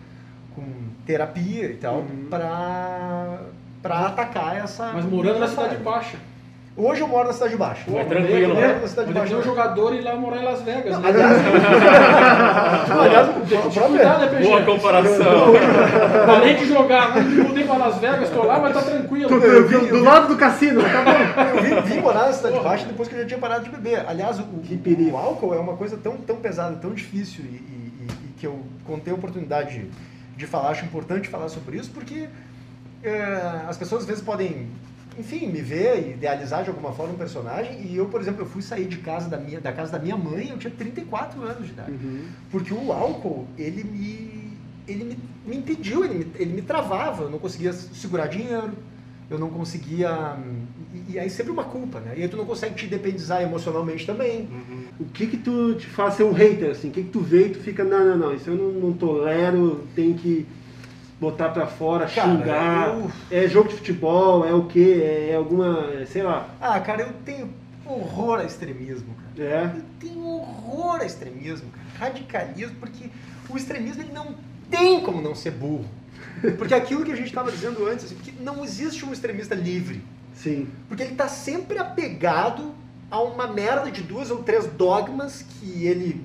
com terapia e tal, Uhum. pra, pra atacar essa. Mas morando na Cidade. Baixa. Hoje eu moro na Cidade Baixa. Vai Eu tranquilo, moro né? na Cidade Baixa. ter um jogador e ir lá morar em Las Vegas. Não, né? aliás, Não, aliás, o Tem que próprio- né, PG? Boa comparação. Além de jogar, mudei pra Las Vegas, tô lá, mas tá tranquilo. Tu- eu vi- do, eu do vi- lado do cassino, tá bom? Eu vim, morar na Cidade Baixa depois que eu já tinha parado de beber. Aliás, o, perigo. o álcool é uma coisa tão, tão pesada, tão difícil e, e- e- e que eu contei a oportunidade de, de falar, acho importante falar sobre isso, porque é, as pessoas às vezes podem, enfim, me ver idealizar de alguma forma um personagem. E eu, por exemplo, eu fui sair de casa da minha, da casa da minha mãe, eu tinha 34 anos de idade. Uhum. Porque o álcool, ele me, ele me, me impediu, ele me, ele me travava, eu não conseguia segurar dinheiro, eu não conseguia. E, e aí sempre uma culpa, né? E aí tu não consegue te independizar emocionalmente também. O que que tu te faz ser um hater, assim? O que que tu vê e tu fica, não, não, não, isso eu não, não tolero, tem que botar pra fora, Cara, xingar. eu- É jogo de futebol, é o quê? É, é alguma, sei lá. Ah, cara, eu tenho horror a extremismo, cara. É. Eu tenho horror a extremismo, cara. Radicalismo, porque o extremismo ele não tem como não ser burro. Porque aquilo que a gente estava dizendo antes, assim, porque não existe um extremista livre. Sim. Porque ele está sempre apegado a uma merda de duas ou três dogmas que ele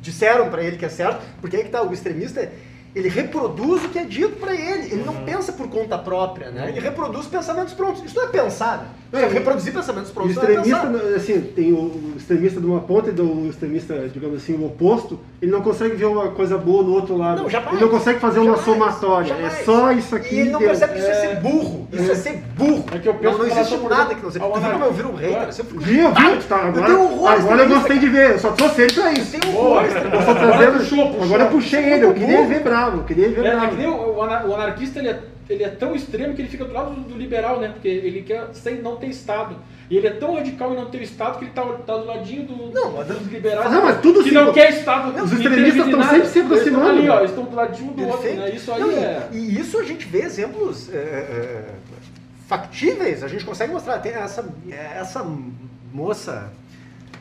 disseram para ele que é certo. Porque aí que tá, o extremista, ele reproduz o que é dito para ele. Ele não pensa por conta própria, né? Ele reproduz pensamentos prontos. Isso não é pensar, né? É É, reproduzir pensamentos O prontos. não é extremista, pensar. assim, tem o o extremista de uma ponta e do extremista, digamos assim, o oposto, ele não consegue ver uma coisa boa no outro lado. Não, jamais. Ele não consegue fazer uma Jamais, somatória. jamais. É só isso aqui. E ele não percebe que isso é É. ser burro. Isso é, ser burro. É que eu não, penso não em existe por nada exemplo, que não seja. Tu viu anar- como eu viro um hater? É. Eu fico- Viu, viu? Tá, Eu agora, tenho horror agora eu gostei de ver. Eu só trouxe ele pra isso. Eu tenho horror. Eu só Agora trazendo. puxou, puxou. Agora eu puxei ele. Eu queria ver bravo. Eu queria ver É, é bravo. que nem o, o o anarquista ele é, ele é tão extremo que ele fica do lado do, do liberal, né? Porque ele quer sem não ter Estado. E ele é tão radical em não ter Estado que ele tá, tá do ladinho do, Não, dos mas- liberais. Não, mas tudo que não quer Estado. Os nem extremistas estão sempre se Eles estão aproximando. ali, ó, eles estão do ladinho um do outro, Perfeito. né? Isso aí Não, e- é. E isso a gente vê exemplos é, é, factíveis, a gente consegue mostrar. Tem essa, essa moça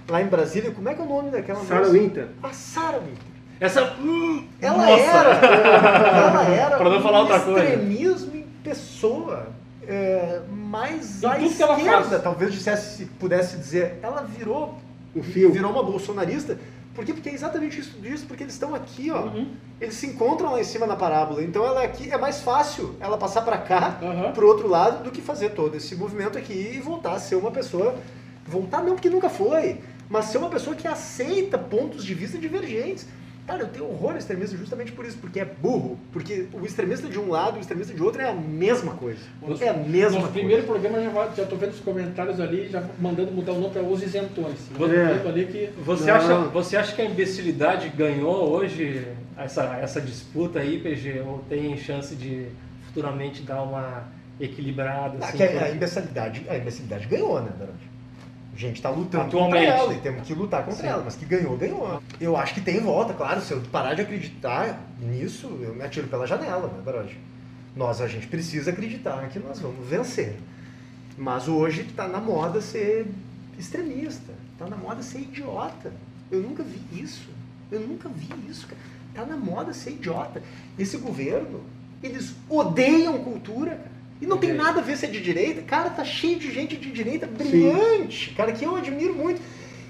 lá em Brasília, como é que é o nome daquela Sarah moça? Winter. A Sarah Winter. Essa. Hum, Ela nossa. era, ela era Pra não falar um outra coisa. extremismo em pessoa. É, mais à tudo que ela esquerda, talvez dissesse, se pudesse dizer. Ela virou O fio. virou uma bolsonarista. Por quê? Porque é exatamente isso disso, porque eles estão aqui, ó. Uhum. Eles se encontram lá em cima na parábola. Então ela aqui é mais fácil ela passar para cá, Aham. pro outro lado, do que fazer todo esse movimento aqui e voltar a ser uma pessoa. Voltar não, porque nunca foi, mas ser uma pessoa que aceita pontos de vista divergentes. Cara, eu tenho horror ao extremista justamente por isso, porque é burro. Porque o extremista de um lado e o extremista de outro é a mesma coisa. É a mesma No coisa. primeiro programa já, vai- já tô vendo os comentários ali, já mandando mudar o nome para os isentões. É. que Você Não. acha, você acha que a imbecilidade ganhou hoje essa, essa disputa aí, PG? Ou tem chance de futuramente dar uma equilibrada? Ah, Assim, que a, a imbecilidade, a imbecilidade ganhou, né, Dorante? A gente está lutando Atualmente. contra ela e temos que lutar contra Sim. ela, mas que ganhou, ganhou. Eu acho que tem volta, claro. Se eu parar de acreditar nisso, eu me atiro pela janela, né, Dorante? Nós, a gente precisa acreditar que nós vamos vencer. Mas hoje está na moda ser extremista, está na moda ser idiota. Eu nunca vi isso. Eu nunca vi isso, cara. Tá na moda ser idiota. Esse governo, eles odeiam cultura, cara. E não tem nada a ver se é de direita. Cara, tá cheio de gente de direita brilhante, cara, que eu admiro muito.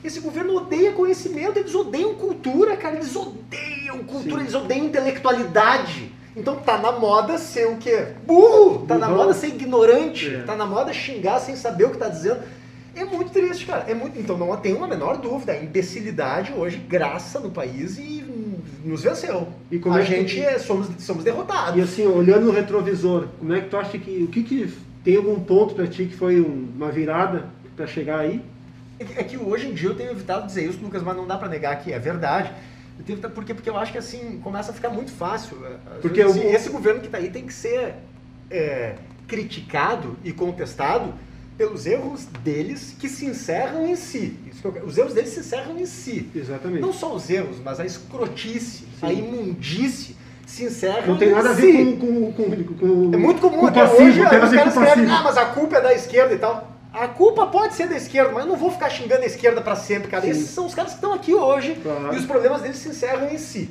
Esse governo odeia conhecimento, eles odeiam cultura, cara. Eles odeiam cultura, Sim. eles odeiam intelectualidade. Então tá na moda ser o quê? Burro! Tá na moda ser ignorante. É. Tá na moda xingar sem saber o que tá dizendo. É muito triste, cara. É muito... Então não tem uma menor dúvida. A imbecilidade hoje graça no país e nos venceu. E como a é que- gente é, somos, somos derrotados. E assim, olhando no retrovisor, como é que tu acha que. O que que. Tem algum ponto pra ti que foi um- uma virada pra chegar aí? É que- É que hoje em dia eu tenho evitado dizer isso, Lucas, mas não dá pra negar que é verdade. Eu tenho porque, porque eu acho que assim, começa a ficar muito fácil. Às Porque vezes, o- esse governo que tá aí tem que ser é, criticado e contestado pelos erros deles que se encerram em si. Eu os erros deles se encerram em si. Exatamente. Não só os erros, mas a escrotice, a Sim. imundície se encerram Não tem em nada a si. ver com. com, com, com É muito comum com até passivo, hoje os a caras escrevem, ah, mas a culpa é da esquerda e tal. A culpa pode ser da esquerda, mas eu não vou ficar xingando a esquerda pra sempre, cara. Sim. Esses são os caras que estão aqui hoje Claro. e os problemas deles se encerram em si.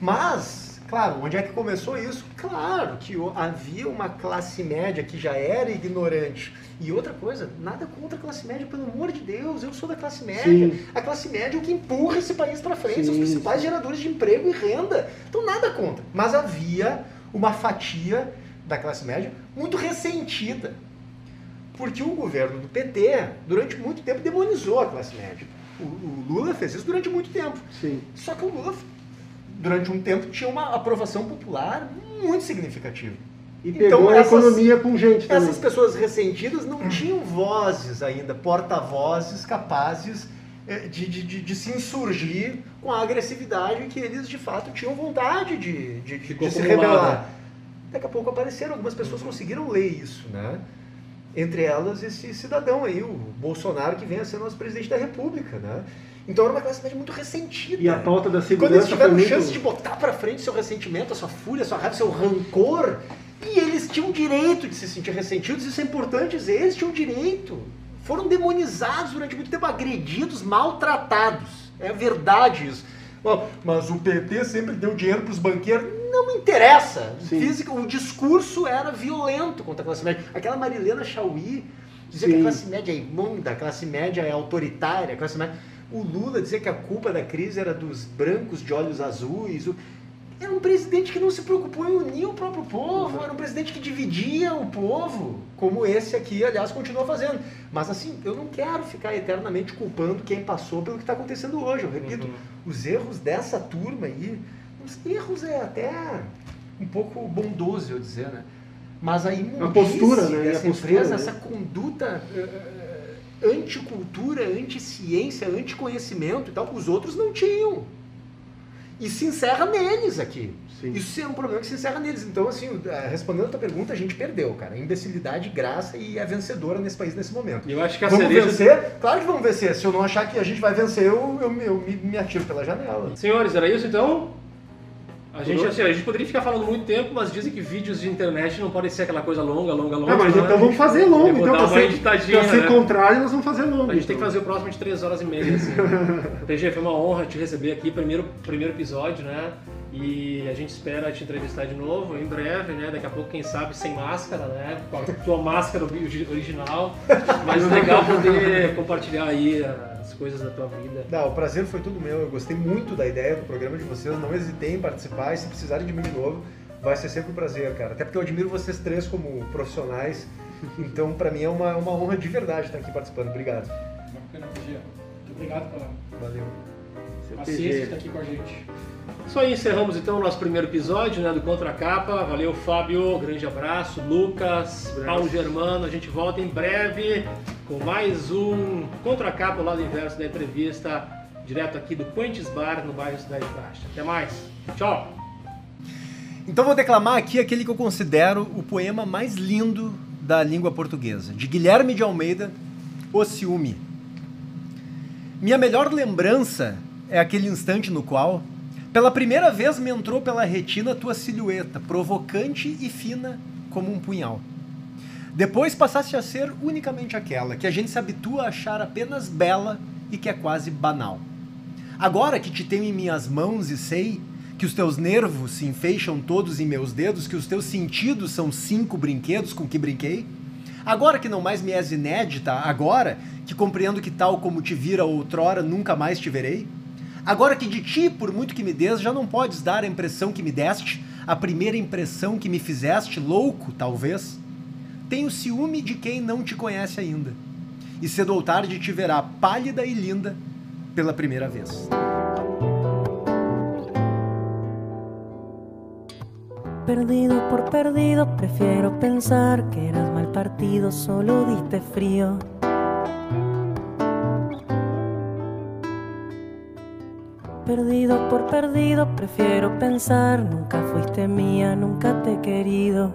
Mas, claro, onde é que começou isso? Claro que havia uma classe média que já era ignorante. E outra coisa, nada contra a classe média, pelo amor de Deus, eu sou da classe média. Sim. A classe média é o que empurra esse país para frente, são os Sim, principais sim. geradores de emprego e renda. Então nada contra. Mas havia uma fatia da classe média muito ressentida. Porque o governo do PT, durante muito tempo, demonizou a classe média. O, o Lula fez isso durante muito tempo. Sim. Só que o Lula, durante um tempo, tinha uma aprovação popular muito significativa. E Então, pegou a essas- economia pungente também. Essas pessoas ressentidas não tinham vozes ainda, porta-vozes capazes eh, de, de, de, de se insurgir com a agressividade que eles de fato tinham vontade de, de, de, se rebelar. Daqui a pouco apareceram, algumas pessoas conseguiram ler isso, né? Entre elas esse cidadão aí, o Bolsonaro, que vem a ser nosso presidente da República, né? Então era uma classe média muito ressentida. E a pauta da E quando eles segurança tiveram muito... chance de botar pra frente seu ressentimento, a sua fúria, a sua raiva, seu rancor, e eles tinham direito de se sentir ressentidos, isso é importante dizer, eles tinham direito. Foram demonizados durante muito tempo, agredidos, maltratados. É verdade isso. Bom, mas o PT sempre deu dinheiro para os banqueiros. Não me interessa. Sim. Física, o discurso era violento contra a classe média. Aquela Marilena Chauí dizia que a Sim. classe média é imunda, a classe média é autoritária, a classe média... O Lula dizia que a culpa da crise era dos brancos de olhos azuis. Era um presidente que não se preocupou em unir o próprio povo, era um presidente que dividia o povo, como esse aqui, aliás, continua fazendo. Mas assim, eu não quero ficar eternamente culpando quem passou pelo que está acontecendo hoje. Eu repito, Uhum. os erros dessa turma aí, os erros é até um pouco bondoso eu dizer, né? Mas a imundície postura, né? A postura, empresa, né? essa conduta eh, eh, anticultura, anti-ciência, anticonhecimento e tal, os outros não tinham. E se encerra neles aqui. Sim. Isso é um problema que se encerra neles. Então, assim, eh, respondendo a tua pergunta, a gente perdeu, cara. Imbecilidade, graça e é vencedora nesse país nesse momento. Eu acho que a Vamos cereja... vencer? Claro que vamos vencer. Se eu não achar que a gente vai vencer, eu, eu, eu me, me atiro pela janela. Senhores, era isso então? A gente, assim, a gente poderia ficar falando muito tempo, mas dizem que vídeos de internet não podem ser aquela coisa longa, longa, longa. Ah, mas né? então vamos fazer longo. Então, pra ser, pra ser né? contrário, nós vamos fazer longo. A gente tem que então. fazer o próximo de 3 horas e meia, assim. PG, foi uma honra te receber aqui, primeiro, primeiro episódio, né? E a gente espera te entrevistar de novo em breve, né? Daqui a pouco, quem sabe, sem máscara, né? Com a tua máscara ori- original. Mas legal poder compartilhar aí as coisas da tua vida. Não, o prazer foi tudo meu. Eu gostei muito da ideia do programa de vocês. Não hesitei em participar. E se precisarem de mim de novo, vai ser sempre um prazer, cara. Até porque eu admiro vocês três como profissionais. Então, pra mim, é uma, uma honra de verdade estar aqui participando. Obrigado. Muito obrigado pela Valeu. Paciência PG. que tá aqui com a gente. Isso aí, encerramos então o nosso primeiro episódio né, do Contra Capa. Valeu, Fábio. Grande abraço. Lucas, Abraço. Paulo Germano. A gente volta em breve com mais um Contra Capa lá do inverso da entrevista, direto aqui do Quentes Bar, no bairro Cidade Baixa. Até mais. Tchau. Então vou declamar aqui aquele que eu considero o poema mais lindo da língua portuguesa, de Guilherme de Almeida, O Ciúme. Minha melhor lembrança é aquele instante no qual, pela primeira vez, me entrou pela retina tua silhueta, provocante e fina como um punhal. Depois passaste a ser unicamente aquela que a gente se habitua a achar apenas bela e que é quase banal. Agora que te tenho em minhas mãos e sei que os teus nervos se enfeixam todos em meus dedos, que os teus sentidos são cinco brinquedos com que brinquei, agora que não mais me és inédita, agora que compreendo que tal como te vira outrora nunca mais te verei, agora que de ti, por muito que me des, já não podes dar a impressão que me deste, a primeira impressão que me fizeste, louco, talvez, tenho ciúme de quem não te conhece ainda, e cedo ou tarde te verá pálida e linda pela primeira vez. Perdido por perdido, prefiero pensar que eras mal partido, solo diste frío. Perdido por perdido, prefiero pensar, nunca fuiste mía, nunca te he querido.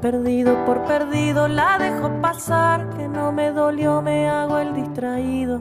Perdido por perdido, la dejo pasar, que no me dolió, me hago el distraído.